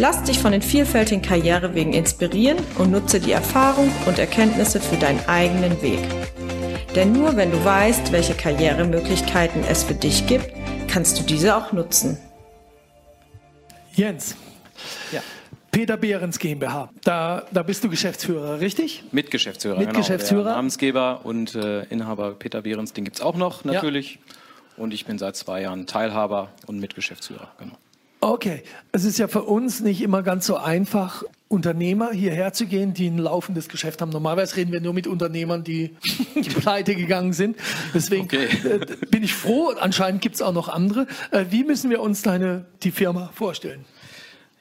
Lass dich von den vielfältigen Karrierewegen inspirieren und nutze die Erfahrung und Erkenntnisse für deinen eigenen Weg. Denn nur wenn du weißt, welche Karrieremöglichkeiten es für dich gibt, kannst du diese auch nutzen. Jens. Ja. Peter Behrens GmbH. Da, da bist du Geschäftsführer, richtig? Mitgeschäftsführer, Mitgeschäftsführer. Genau, Namensgeber und äh, Inhaber Peter Behrens, den gibt es auch noch natürlich. Ja. Und ich bin seit zwei Jahren Teilhaber und Mitgeschäftsführer. Genau. Okay, es ist ja für uns nicht immer ganz so einfach, Unternehmer hierher zu gehen, die ein laufendes Geschäft haben. Normalerweise reden wir nur mit Unternehmern, die, die pleite gegangen sind. Deswegen okay. äh, bin ich froh. Anscheinend gibt es auch noch andere. Äh, wie müssen wir uns deine, die Firma vorstellen?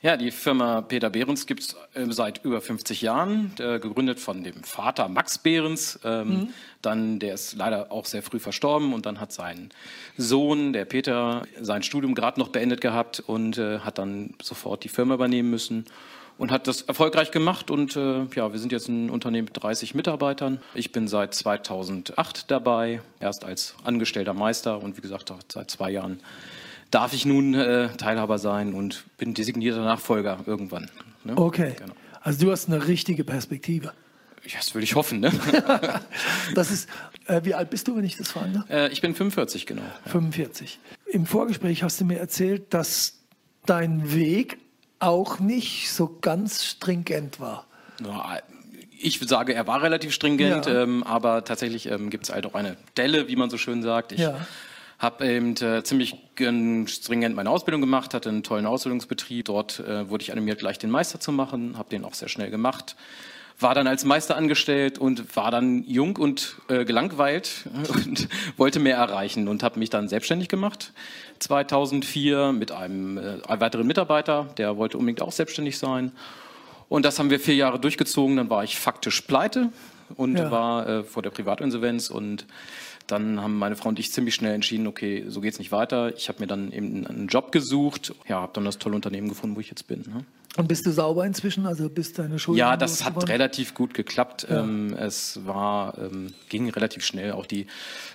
Ja, die Firma Peter Behrens gibt es äh, seit über 50 Jahren, gegründet von dem Vater Max Behrens. Ähm, mhm. Dann, der ist leider auch sehr früh verstorben und dann hat sein Sohn, der Peter, sein Studium gerade noch beendet gehabt und äh, hat dann sofort die Firma übernehmen müssen und hat das erfolgreich gemacht und äh, ja, wir sind jetzt ein Unternehmen mit 30 Mitarbeitern. Ich bin seit 2008 dabei, erst als angestellter Meister und wie gesagt seit zwei Jahren darf ich nun äh, Teilhaber sein und bin designierter Nachfolger irgendwann. Ne? Okay. Genau. Also du hast eine richtige Perspektive. Ja, das würde ich hoffen. Ne? das ist, äh, wie alt bist du, wenn ich das frage? Äh, ich bin 45, genau. Ja. 45. Im Vorgespräch hast du mir erzählt, dass dein Weg auch nicht so ganz stringent war. Ja, ich sage, er war relativ stringent, ja. ähm, aber tatsächlich ähm, gibt es halt auch eine Delle, wie man so schön sagt. Ich ja habe eben äh, ziemlich stringent meine Ausbildung gemacht, hatte einen tollen Ausbildungsbetrieb. Dort äh, wurde ich animiert, gleich den Meister zu machen, habe den auch sehr schnell gemacht. War dann als Meister angestellt und war dann jung und äh, gelangweilt und wollte mehr erreichen und habe mich dann selbstständig gemacht. 2004 mit einem, äh, einem weiteren Mitarbeiter, der wollte unbedingt auch selbstständig sein. Und das haben wir vier Jahre durchgezogen. Dann war ich faktisch pleite und ja. war äh, vor der Privatinsolvenz und dann haben meine Frau und ich ziemlich schnell entschieden, okay, so geht's nicht weiter. Ich habe mir dann eben einen Job gesucht, ja, habe dann das tolle Unternehmen gefunden, wo ich jetzt bin. Ne? Und bist du sauber inzwischen? Also bist deine Schulden? Ja, das hat relativ gut geklappt. Ja. Ähm, es war, ähm, ging relativ schnell. Auch die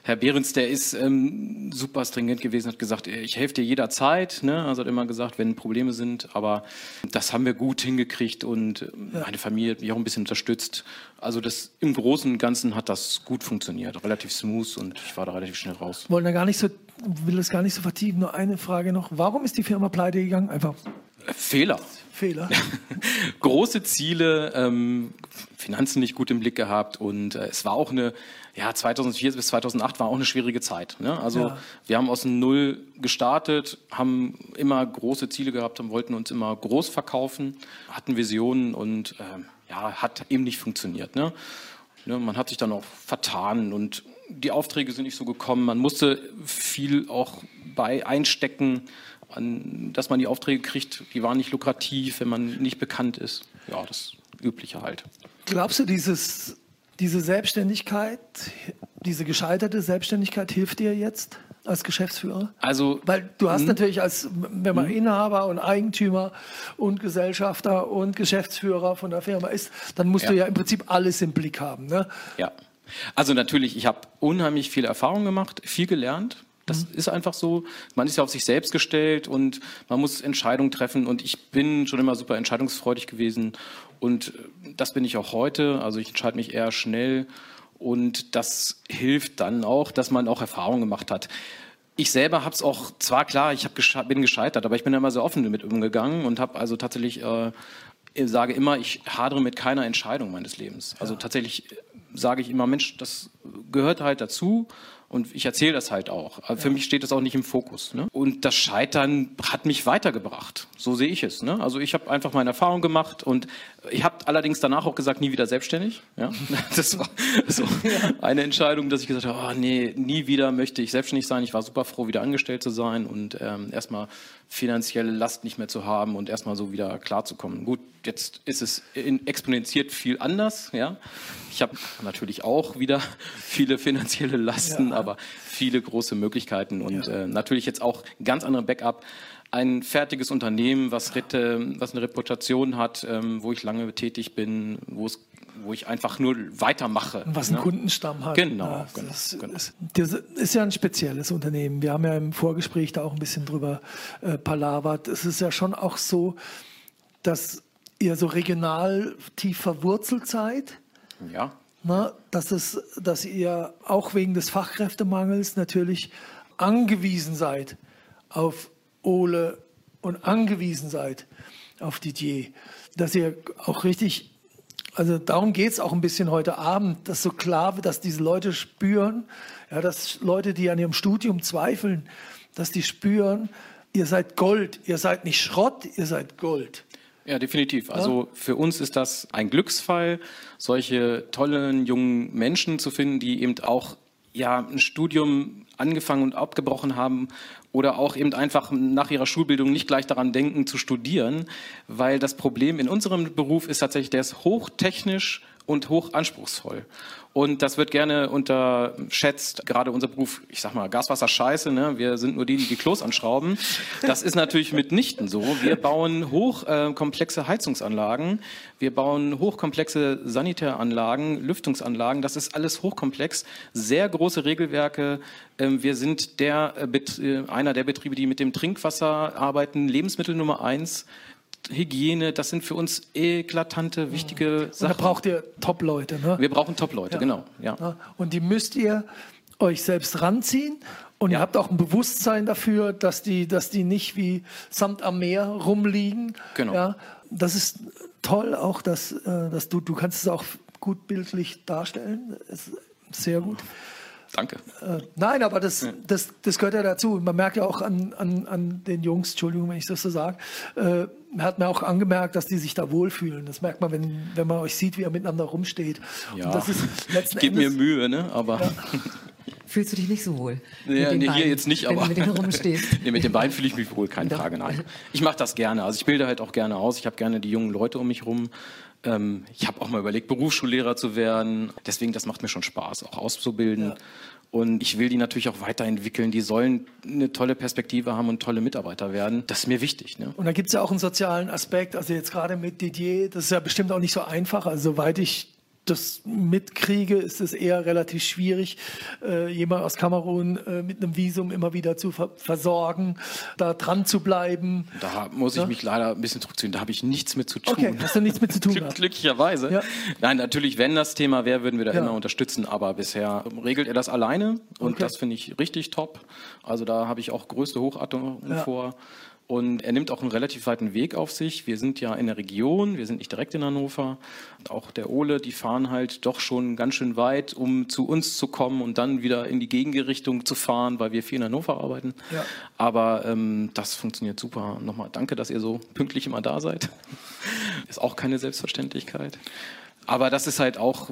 Herr Behrens, der ist ähm, super stringent gewesen, hat gesagt, ich helfe dir jederzeit. Ne? Also hat immer gesagt, wenn Probleme sind. Aber das haben wir gut hingekriegt und ähm, ja. meine Familie hat mich auch ein bisschen unterstützt. Also das im Großen und Ganzen hat das gut funktioniert, relativ smooth und ich war da relativ schnell raus. Wollen da gar nicht so, will das gar nicht so vertiefen. Nur eine Frage noch: Warum ist die Firma pleite gegangen? Einfach Fehler. Fehler. Große Ziele, ähm, Finanzen nicht gut im Blick gehabt und äh, es war auch eine, ja, 2004 bis 2008 war auch eine schwierige Zeit. Ne? Also ja. wir haben aus dem Null gestartet, haben immer große Ziele gehabt und wollten uns immer groß verkaufen, hatten Visionen und äh, ja, hat eben nicht funktioniert. Ne? Ne, man hat sich dann auch vertan und die Aufträge sind nicht so gekommen. Man musste viel auch bei einstecken an, dass man die Aufträge kriegt, die waren nicht lukrativ, wenn man nicht bekannt ist. Ja, das Übliche halt. Glaubst du, dieses, diese Selbstständigkeit, diese gescheiterte Selbstständigkeit hilft dir jetzt? als Geschäftsführer? Also, weil du hast mh. natürlich als, wenn man mh. Inhaber und Eigentümer und Gesellschafter und Geschäftsführer von der Firma ist, dann musst ja. du ja im Prinzip alles im Blick haben. Ne? Ja. Also natürlich, ich habe unheimlich viel Erfahrung gemacht, viel gelernt. Das mhm. ist einfach so. Man ist ja auf sich selbst gestellt und man muss Entscheidungen treffen. Und ich bin schon immer super entscheidungsfreudig gewesen. Und das bin ich auch heute. Also ich entscheide mich eher schnell. Und das hilft dann auch, dass man auch Erfahrungen gemacht hat. Ich selber habe es auch, zwar klar, ich hab gesche bin gescheitert, aber ich bin immer sehr offen damit umgegangen und habe also tatsächlich, äh, sage immer, ich hadere mit keiner Entscheidung meines Lebens. Also ja. tatsächlich sage ich immer, Mensch, das gehört halt dazu und ich erzähle das halt auch. Aber für mich steht das auch nicht im Fokus. Ne? Und das Scheitern hat mich weitergebracht. So sehe ich es. Ne? Also ich habe einfach meine Erfahrung gemacht und ich habe allerdings danach auch gesagt, nie wieder selbstständig. Ja? Das war so eine Entscheidung, dass ich gesagt habe, oh nee, nie wieder möchte ich selbstständig sein. Ich war super froh, wieder angestellt zu sein und ähm, erstmal finanzielle Last nicht mehr zu haben und erstmal so wieder klarzukommen. Gut, jetzt ist es exponentiert viel anders. Ja, ich habe natürlich auch wieder viele finanzielle Lasten, ja. aber viele große Möglichkeiten und ja. äh, natürlich jetzt auch ganz andere Backup ein fertiges Unternehmen, was, Rette, was eine Reputation hat, ähm, wo ich lange tätig bin, wo es wo ich einfach nur weitermache. Was einen ne? Kundenstamm hat. Genau. Ja, genau, das, genau. Ist, das, ist, ja ein spezielles Unternehmen. Wir haben ja im Vorgespräch da auch ein bisschen drüber äh, palavert. Es ist ja schon auch so, dass ihr so regional tief verwurzelt seid. Ja. Na, dass, es, dass ihr auch wegen des Fachkräftemangels natürlich angewiesen seid auf Ole und angewiesen seid auf Didier, dass ihr auch richtig, also darum geht es auch ein bisschen heute Abend, dass so klar wird, dass diese Leute spüren, ja, dass Leute, die an ihrem Studium zweifeln, dass die spüren, ihr seid Gold, ihr seid nicht Schrott, ihr seid Gold. Ja, definitiv. Also für uns ist das ein Glücksfall, solche tollen jungen Menschen zu finden, die eben auch ja, ein Studium angefangen und abgebrochen haben oder auch eben einfach nach ihrer Schulbildung nicht gleich daran denken zu studieren, weil das Problem in unserem Beruf ist tatsächlich, der ist hochtechnisch und hochanspruchsvoll. Und das wird gerne unterschätzt, gerade unser Beruf, ich sag mal, Gaswasser scheiße, ne? wir sind nur die, die die Klos anschrauben. Das ist natürlich mitnichten so. Wir bauen hochkomplexe äh, Heizungsanlagen, wir bauen hochkomplexe Sanitäranlagen, Lüftungsanlagen, das ist alles hochkomplex, sehr große Regelwerke. Ähm, wir sind der, äh, äh, einer der Betriebe, die mit dem Trinkwasser arbeiten, Lebensmittel Nummer eins. Hygiene, das sind für uns eklatante, wichtige Sachen. Und da braucht ihr Top-Leute, ne? Wir brauchen Top-Leute, ja. genau. Ja. Und die müsst ihr euch selbst ranziehen und ja. ihr habt auch ein Bewusstsein dafür, dass die, dass die nicht wie Samt am Meer rumliegen. Genau. Ja, das ist toll, auch dass, äh, dass du, du kannst es auch gut bildlich darstellen. Ist sehr gut. Danke. Äh, nein, aber das, ja. das, das gehört ja dazu. Man merkt ja auch an, an, an den Jungs, Entschuldigung, wenn ich das so sage, äh, hat man auch angemerkt, dass die sich da wohlfühlen. Das merkt man, wenn, wenn man euch sieht, wie ihr miteinander rumsteht. Ja, das ist letzten gibt mir Mühe, ne? aber... Ja. Fühlst du dich nicht so wohl? Ja, nee, hier jetzt nicht, aber mit, nee, mit den Beinen fühle ich mich wohl, keine Doch. Frage, nein. Ich mache das gerne. Also ich bilde halt auch gerne aus. Ich habe gerne die jungen Leute um mich rum. Ähm, ich habe auch mal überlegt, Berufsschullehrer zu werden. Deswegen, das macht mir schon Spaß, auch auszubilden. Ja. Und ich will die natürlich auch weiterentwickeln. Die sollen eine tolle Perspektive haben und tolle Mitarbeiter werden. Das ist mir wichtig. Ne? Und da gibt es ja auch einen sozialen Aspekt. Also jetzt gerade mit Didier, das ist ja bestimmt auch nicht so einfach. Also soweit ich das mitkriege, ist es eher relativ schwierig, äh, jemand aus Kamerun äh, mit einem Visum immer wieder zu ver versorgen, da dran zu bleiben. Da muss ich ja? mich leider ein bisschen zurückziehen. Da habe ich nichts mit zu tun. Okay, hast du nichts mit zu tun? Glück, glücklicherweise. Ja. Nein, natürlich, wenn das Thema wäre, würden wir da ja. immer unterstützen. Aber bisher regelt er das alleine und okay. das finde ich richtig top. Also da habe ich auch größte Hochachtung vor. Und er nimmt auch einen relativ weiten Weg auf sich. Wir sind ja in der Region, wir sind nicht direkt in Hannover. Auch der Ole, die fahren halt doch schon ganz schön weit, um zu uns zu kommen und dann wieder in die Gegenrichtung zu fahren, weil wir viel in Hannover arbeiten. Ja. Aber ähm, das funktioniert super. Nochmal danke, dass ihr so pünktlich immer da seid. Ist auch keine Selbstverständlichkeit. Aber das ist halt auch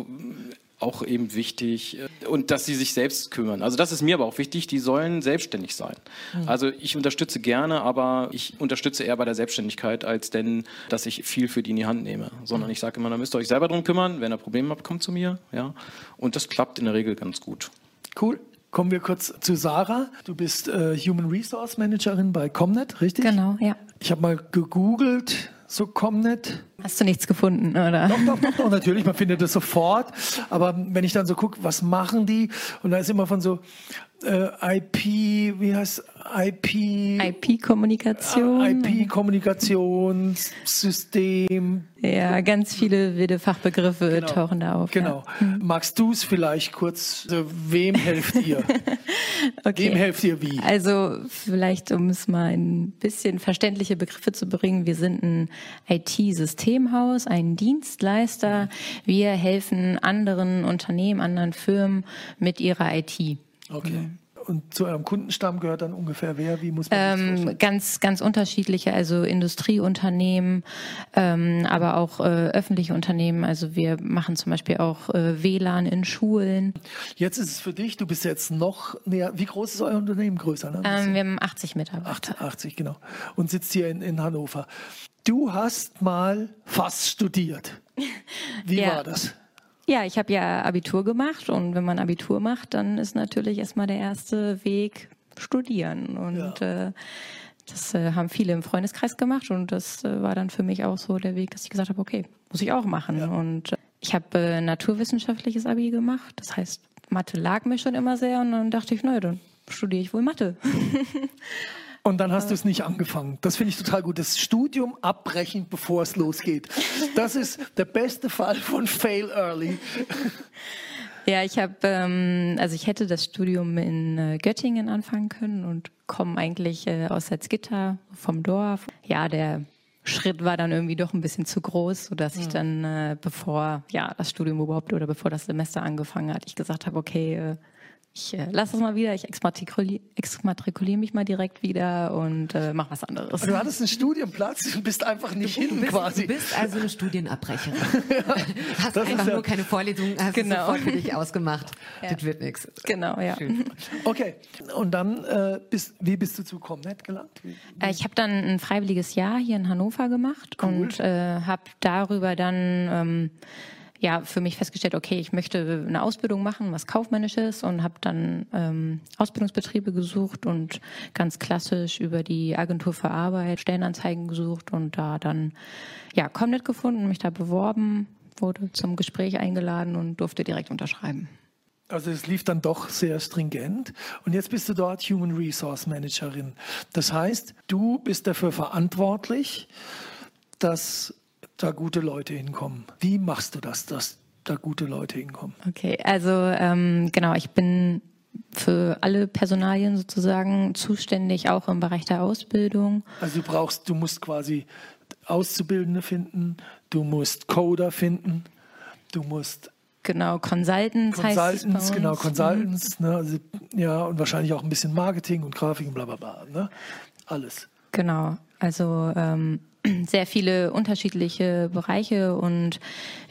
auch eben wichtig äh, und dass sie sich selbst kümmern. Also das ist mir aber auch wichtig, die sollen selbstständig sein. Mhm. Also ich unterstütze gerne, aber ich unterstütze eher bei der Selbstständigkeit, als denn, dass ich viel für die in die Hand nehme. Sondern mhm. ich sage immer, da müsst ihr euch selber drum kümmern, wenn ihr Probleme habt, kommt zu mir. Ja? Und das klappt in der Regel ganz gut. Cool. Kommen wir kurz zu Sarah. Du bist äh, Human Resource Managerin bei Comnet, richtig? Genau, ja. Ich habe mal gegoogelt, so Comnet. Hast du nichts gefunden, oder? Doch, doch, doch, doch, natürlich, man findet das sofort. Aber wenn ich dann so gucke, was machen die? Und da ist immer von so äh, IP, wie heißt IP? IP-Kommunikation. Äh, IP-Kommunikationssystem. Ja, ganz viele wilde Fachbegriffe genau. tauchen da auf. Genau. Ja. Mhm. Magst du es vielleicht kurz, also wem helft ihr? okay. Wem helft ihr wie? Also vielleicht, um es mal ein bisschen verständliche Begriffe zu bringen, wir sind ein IT-Systemhaus, ein Dienstleister. Wir helfen anderen Unternehmen, anderen Firmen mit ihrer IT. Okay. Und zu eurem Kundenstamm gehört dann ungefähr wer? Wie muss man ähm, Ganz, ganz unterschiedliche, also Industrieunternehmen, ähm, aber auch äh, öffentliche Unternehmen. Also wir machen zum Beispiel auch äh, WLAN in Schulen. Jetzt ist es für dich, du bist jetzt noch näher. Wie groß ist euer Unternehmen größer? Ne? Ähm, wir haben 80 Mitarbeiter. 80, 80, genau. Und sitzt hier in, in Hannover. Du hast mal fast studiert. Wie ja. war das? Ja, ich habe ja Abitur gemacht und wenn man Abitur macht, dann ist natürlich erstmal der erste Weg studieren. Und ja. äh, das äh, haben viele im Freundeskreis gemacht und das äh, war dann für mich auch so der Weg, dass ich gesagt habe, okay, muss ich auch machen. Ja. Und äh, ich habe äh, naturwissenschaftliches Abi gemacht. Das heißt, Mathe lag mir schon immer sehr und dann dachte ich, naja, dann studiere ich wohl Mathe. Und dann hast du es nicht angefangen. Das finde ich total gut. Das Studium abbrechen, bevor es losgeht. Das ist der beste Fall von Fail Early. Ja, ich habe, ähm, also ich hätte das Studium in äh, Göttingen anfangen können und komme eigentlich äh, aus Salzgitter vom Dorf. Ja, der Schritt war dann irgendwie doch ein bisschen zu groß, sodass ich dann, äh, bevor ja das Studium überhaupt oder bevor das Semester angefangen hat, ich gesagt habe, okay, äh, ich äh, lasse es mal wieder, ich exmatrikuliere exmatrikulier mich mal direkt wieder und äh, mach was anderes. Du hattest einen Studienplatz und bist einfach nicht hin bist, quasi. Du bist also eine Studienabbrecherin. ja, hast einfach nur keine Vorlesung, hast genau. sofort für dich ausgemacht. Ja. Das wird nichts. Genau, ja. Schön. Okay, und dann, äh, bist, wie bist du zu Comnet gelangt? Wie, wie? Äh, ich habe dann ein freiwilliges Jahr hier in Hannover gemacht cool. und äh, habe darüber dann... Ähm, ja für mich festgestellt, okay, ich möchte eine Ausbildung machen, was kaufmännisches und habe dann ähm, Ausbildungsbetriebe gesucht und ganz klassisch über die Agentur für Arbeit Stellenanzeigen gesucht und da dann ja Comnet gefunden, mich da beworben, wurde zum Gespräch eingeladen und durfte direkt unterschreiben. Also es lief dann doch sehr stringent. Und jetzt bist du dort Human Resource Managerin. Das heißt, du bist dafür verantwortlich, dass da gute Leute hinkommen. Wie machst du das, dass da gute Leute hinkommen? Okay, also ähm, genau, ich bin für alle Personalien sozusagen zuständig, auch im Bereich der Ausbildung. Also du brauchst, du musst quasi Auszubildende finden, du musst Coder finden, du musst Genau, Consultants, Consultants heißt es genau, Consultants, ne, also, ja, und wahrscheinlich auch ein bisschen Marketing und Grafik und bla bla bla, ne? Alles. Genau, also ähm, sehr viele unterschiedliche Bereiche und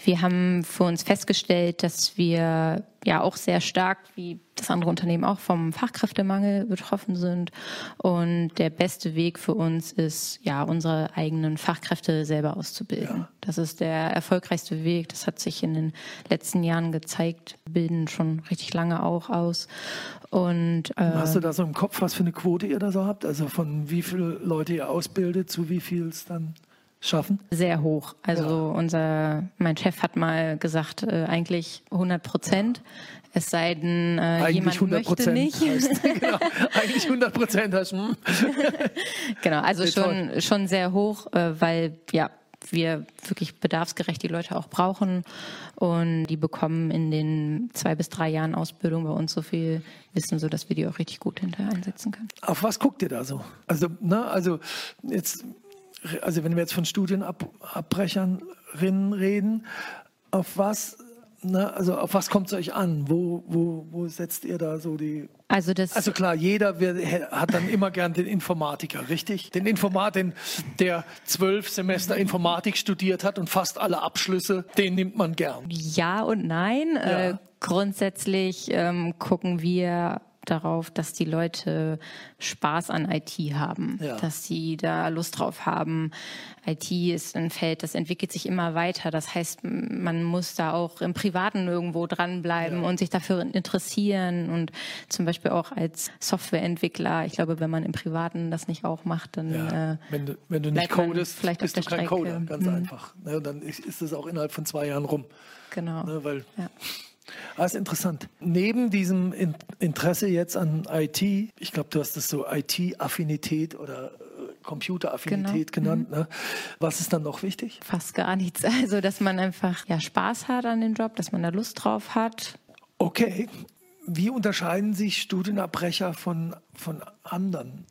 wir haben für uns festgestellt, dass wir ja auch sehr stark, wie das andere Unternehmen auch, vom Fachkräftemangel betroffen sind. Und der beste Weg für uns ist, ja, unsere eigenen Fachkräfte selber auszubilden. Ja. Das ist der erfolgreichste Weg. Das hat sich in den letzten Jahren gezeigt, bilden schon richtig lange auch aus. Und, äh, Hast du da so im Kopf, was für eine Quote ihr da so habt? Also von wie viele Leute ihr ausbildet, zu wie viel es dann schaffen? Sehr hoch. Also ja. unser, mein Chef hat mal gesagt, äh, eigentlich 100 Prozent. Es sei denn, äh, jemand 100 möchte nicht. Heißt, genau, eigentlich 100 Prozent heißt, hm. Genau, also schon, schon sehr hoch, äh, weil, ja, wir wirklich bedarfsgerecht die Leute auch brauchen. Und die bekommen in den zwei bis drei Jahren Ausbildung bei uns so viel Wissen, sodass wir die auch richtig gut hinterher einsetzen können. Auf was guckt ihr da so? Also, ne, also jetzt also wenn wir jetzt von Studienabbrechern reden, auf was, ne, also auf was kommt es euch an? Wo, wo, wo setzt ihr da so die also, das also klar, jeder wird, hat dann immer gern den Informatiker, richtig? Den Informatiker, der zwölf Semester Informatik studiert hat und fast alle Abschlüsse, den nimmt man gern. Ja und nein. Ja. Äh, grundsätzlich ähm, gucken wir darauf, dass die Leute Spaß an IT haben, ja. dass sie da Lust drauf haben. IT ist ein Feld, das entwickelt sich immer weiter. Das heißt, man muss da auch im Privaten irgendwo dranbleiben ja. und sich dafür interessieren und zum Beispiel auch als Softwareentwickler. Ich glaube, wenn man im Privaten das nicht auch macht, dann ja. äh, wenn du, wenn du nicht codest, vielleicht bist du kein Coder, ganz hm. einfach. Ne, dann ist es auch innerhalb von zwei Jahren rum. Genau. Ne, weil ja. Ah, ist interessant. Neben diesem Interesse jetzt an IT, ich glaube, du hast das so IT-Affinität oder äh, Computeraffinität genau. genannt. Mhm. Ne? Was ist dann noch wichtig? Fast gar nichts. Also, dass man einfach ja, Spaß hat an dem Job, dass man da Lust drauf hat. Okay. Wie unterscheiden sich Studienabbrecher von, von anderen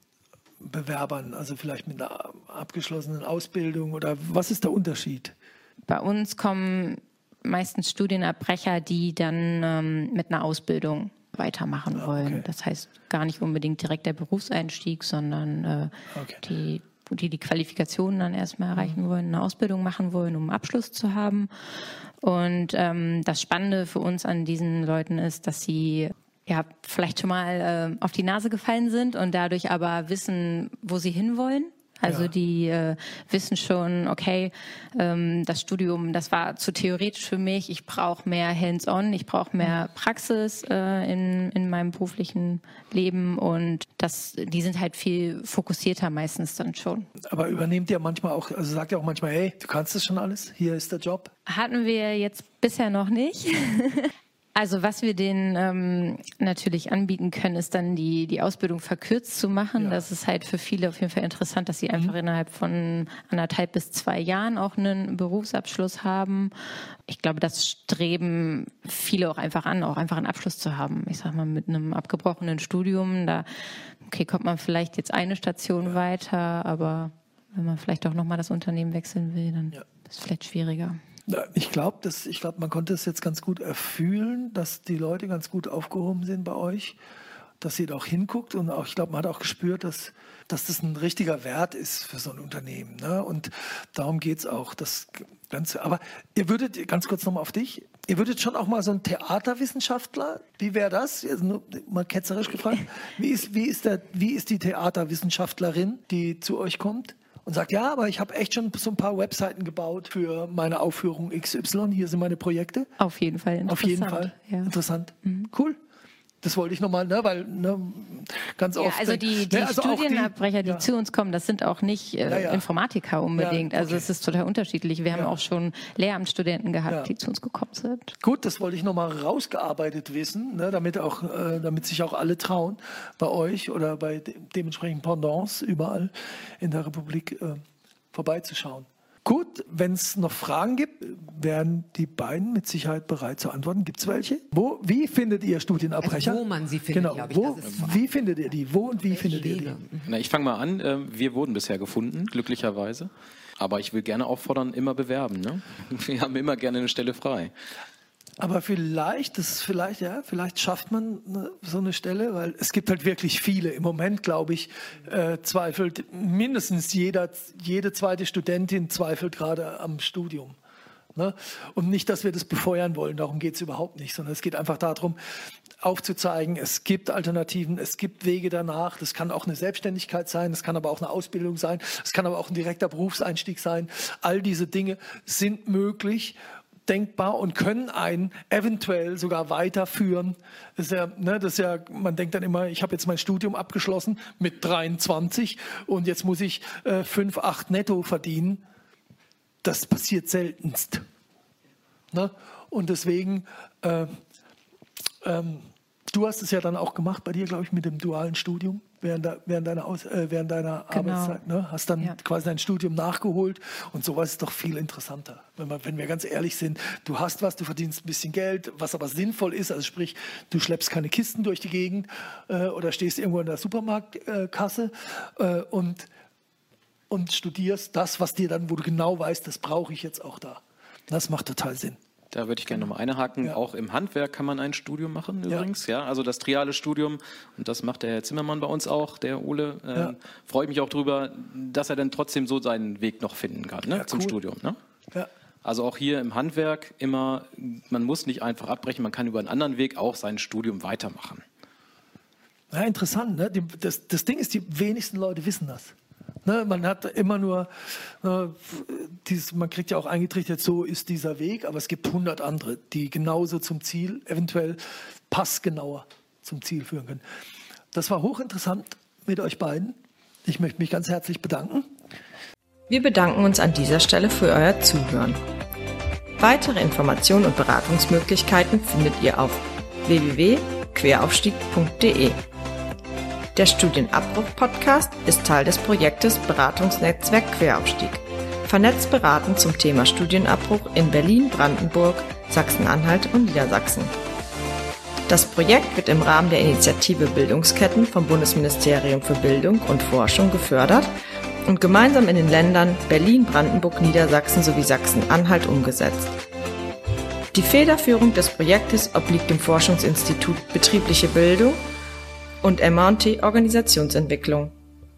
Bewerbern, also vielleicht mit einer abgeschlossenen Ausbildung oder was ist der Unterschied? Bei uns kommen meistens Studienabbrecher, die dann ähm, mit einer Ausbildung weitermachen ah, wollen. Okay. Das heißt gar nicht unbedingt direkt der Berufseinstieg, sondern äh, okay. die die die Qualifikationen dann erstmal erreichen wollen, eine Ausbildung machen wollen, um einen Abschluss zu haben. Und ähm, das Spannende für uns an diesen Leuten ist, dass sie ja vielleicht schon mal äh, auf die Nase gefallen sind und dadurch aber wissen, wo sie hinwollen also ja. die äh, wissen schon, okay, ähm, das Studium, das war zu theoretisch für mich. Ich brauche mehr Hands-on, ich brauche mehr mhm. Praxis äh, in, in meinem beruflichen Leben und das, die sind halt viel fokussierter meistens dann schon. Aber übernehmt ihr manchmal auch, also sagt ihr auch manchmal, hey, du kannst das schon alles, hier ist der Job? Hatten wir jetzt bisher noch nicht. Also was wir denen ähm, natürlich anbieten können, ist dann die, die Ausbildung verkürzt zu machen. Ja. Das ist halt für viele auf jeden Fall interessant, dass sie mhm. einfach innerhalb von anderthalb bis zwei Jahren auch einen Berufsabschluss haben. Ich glaube, das streben viele auch einfach an, auch einfach einen Abschluss zu haben. Ich sag mal, mit einem abgebrochenen Studium, da okay, kommt man vielleicht jetzt eine Station ja. weiter, aber wenn man vielleicht auch nochmal das Unternehmen wechseln will, dann ja. ist es vielleicht schwieriger. Ich glaube, ich glaube, man konnte es jetzt ganz gut erfühlen, dass die Leute ganz gut aufgehoben sind bei euch, dass ihr da auch hinguckt und auch, ich glaube, man hat auch gespürt, dass, dass das ein richtiger Wert ist für so ein Unternehmen. Ne? Und darum geht es auch. Das Ganze. Aber ihr würdet, ganz kurz nochmal auf dich, ihr würdet schon auch mal so ein Theaterwissenschaftler, wie wäre das? Also mal ketzerisch gefragt. Wie ist, wie, ist der, wie ist die Theaterwissenschaftlerin, die zu euch kommt? Und sagt, ja, aber ich habe echt schon so ein paar Webseiten gebaut für meine Aufführung XY. Hier sind meine Projekte. Auf jeden Fall interessant. Auf jeden Fall ja. interessant. Mhm. Cool. Das wollte ich nochmal, ne, weil ne, ganz ja, oft. Also die, die ne, also Studienabbrecher, die, die ja. zu uns kommen, das sind auch nicht äh, ja, Informatiker unbedingt. Also okay. Also es ist total unterschiedlich. Wir haben auch schon Lehramtsstudenten gehabt, die zu uns gekommen sind. Gut, das wollte ich nochmal rausgearbeitet wissen, ne, damit auch, äh, damit sich auch alle trauen, bei euch oder bei de dementsprechend Pendants überall in der Republik äh, vorbeizuschauen. Gut, wenn es noch Fragen gibt, wären die beiden mit Sicherheit bereit zu antworten. Gibt es welche? Wo, wie findet ihr Studienabbrecher? Also wo man sie findet, genau. Ich, wo, wie findet ihr die? Wo und wie findet Wege. ihr die? Na, ich fange mal an. Ähm, wir wurden bisher gefunden, glücklicherweise. Aber ich will gerne auffordern, immer bewerben. Ne? Wir haben immer gerne eine Stelle frei. Aber vielleicht, das ist vielleicht, ja, vielleicht schafft man so eine Stelle, weil es gibt halt wirklich viele. Im Moment, glaube ich, äh, zweifelt mindestens jeder, jede zweite Studentin zweifelt gerade am Studium. Ne? Und nicht, dass wir das befeuern wollen, darum geht es überhaupt nicht, sondern es geht einfach darum, aufzuzeigen, es gibt Alternativen, es gibt Wege danach. Das kann auch eine Selbstständigkeit sein, das kann aber auch eine Ausbildung sein, es kann aber auch ein direkter Berufseinstieg sein. All diese Dinge sind möglich denkbar und können einen eventuell sogar weiterführen. Das ist ja, ne, das ist ja, man denkt dann immer, ich habe jetzt mein Studium abgeschlossen mit 23 und jetzt muss ich äh, 5, 8 netto verdienen. Das passiert seltenst. Ne? Und deswegen, äh, ähm, du hast es ja dann auch gemacht bei dir, glaube ich, mit dem dualen Studium während, der, während deiner, Aus, äh, während deiner genau. Arbeitszeit. Ne? Hast dann ja. quasi dein Studium nachgeholt und sowas ist doch viel interessanter. Wenn, man, wenn wir ganz ehrlich sind, du hast was, du verdienst ein bisschen Geld, was aber sinnvoll ist, also sprich, du schleppst keine Kisten durch die Gegend äh, oder stehst irgendwo in der Supermarktkasse äh, und, und studierst das, was dir dann, wo du genau weißt, das brauche ich jetzt auch da. Das macht total Sinn. Da würde ich gerne nochmal einhaken. Ja. Auch im Handwerk kann man ein Studium machen übrigens. Ja. ja. also das triale Studium und das macht der Herr Zimmermann bei uns auch, der Ole. Ähm, ja. Freue mich auch drüber, dass er dann trotzdem so seinen Weg noch finden kann ne, zum cool. Studium. Ne? Ja. Also auch hier im Handwerk immer, man muss nicht einfach abbrechen, man kann über einen anderen Weg auch sein Studium weitermachen. Ja, interessant. Ne? Das, das Ding ist, die wenigsten Leute wissen das. Ne, man hat immer nur, äh, dieses, man kriegt ja auch eingetrichtert, so ist dieser Weg, aber es gibt hundert andere, die genauso zum Ziel, eventuell passgenauer zum Ziel führen können. Das war hochinteressant mit euch beiden. Ich möchte mich ganz herzlich bedanken. Wir bedanken uns an dieser Stelle für euer Zuhören. Weitere Informationen und Beratungsmöglichkeiten findet ihr auf www.queraufstieg.de. Der Studienabbruch-Podcast ist Teil des Projektes Beratungsnetzwerk Queraufstieg. Vernetzt beraten zum Thema Studienabbruch in Berlin, Brandenburg, Sachsen-Anhalt und Niedersachsen. Das Projekt wird im Rahmen der Initiative Bildungsketten vom Bundesministerium für Bildung und Forschung gefördert und gemeinsam in den Ländern Berlin, Brandenburg, Niedersachsen sowie Sachsen-Anhalt umgesetzt. Die Federführung des Projektes obliegt dem Forschungsinstitut Betriebliche Bildung und M&T Organisationsentwicklung.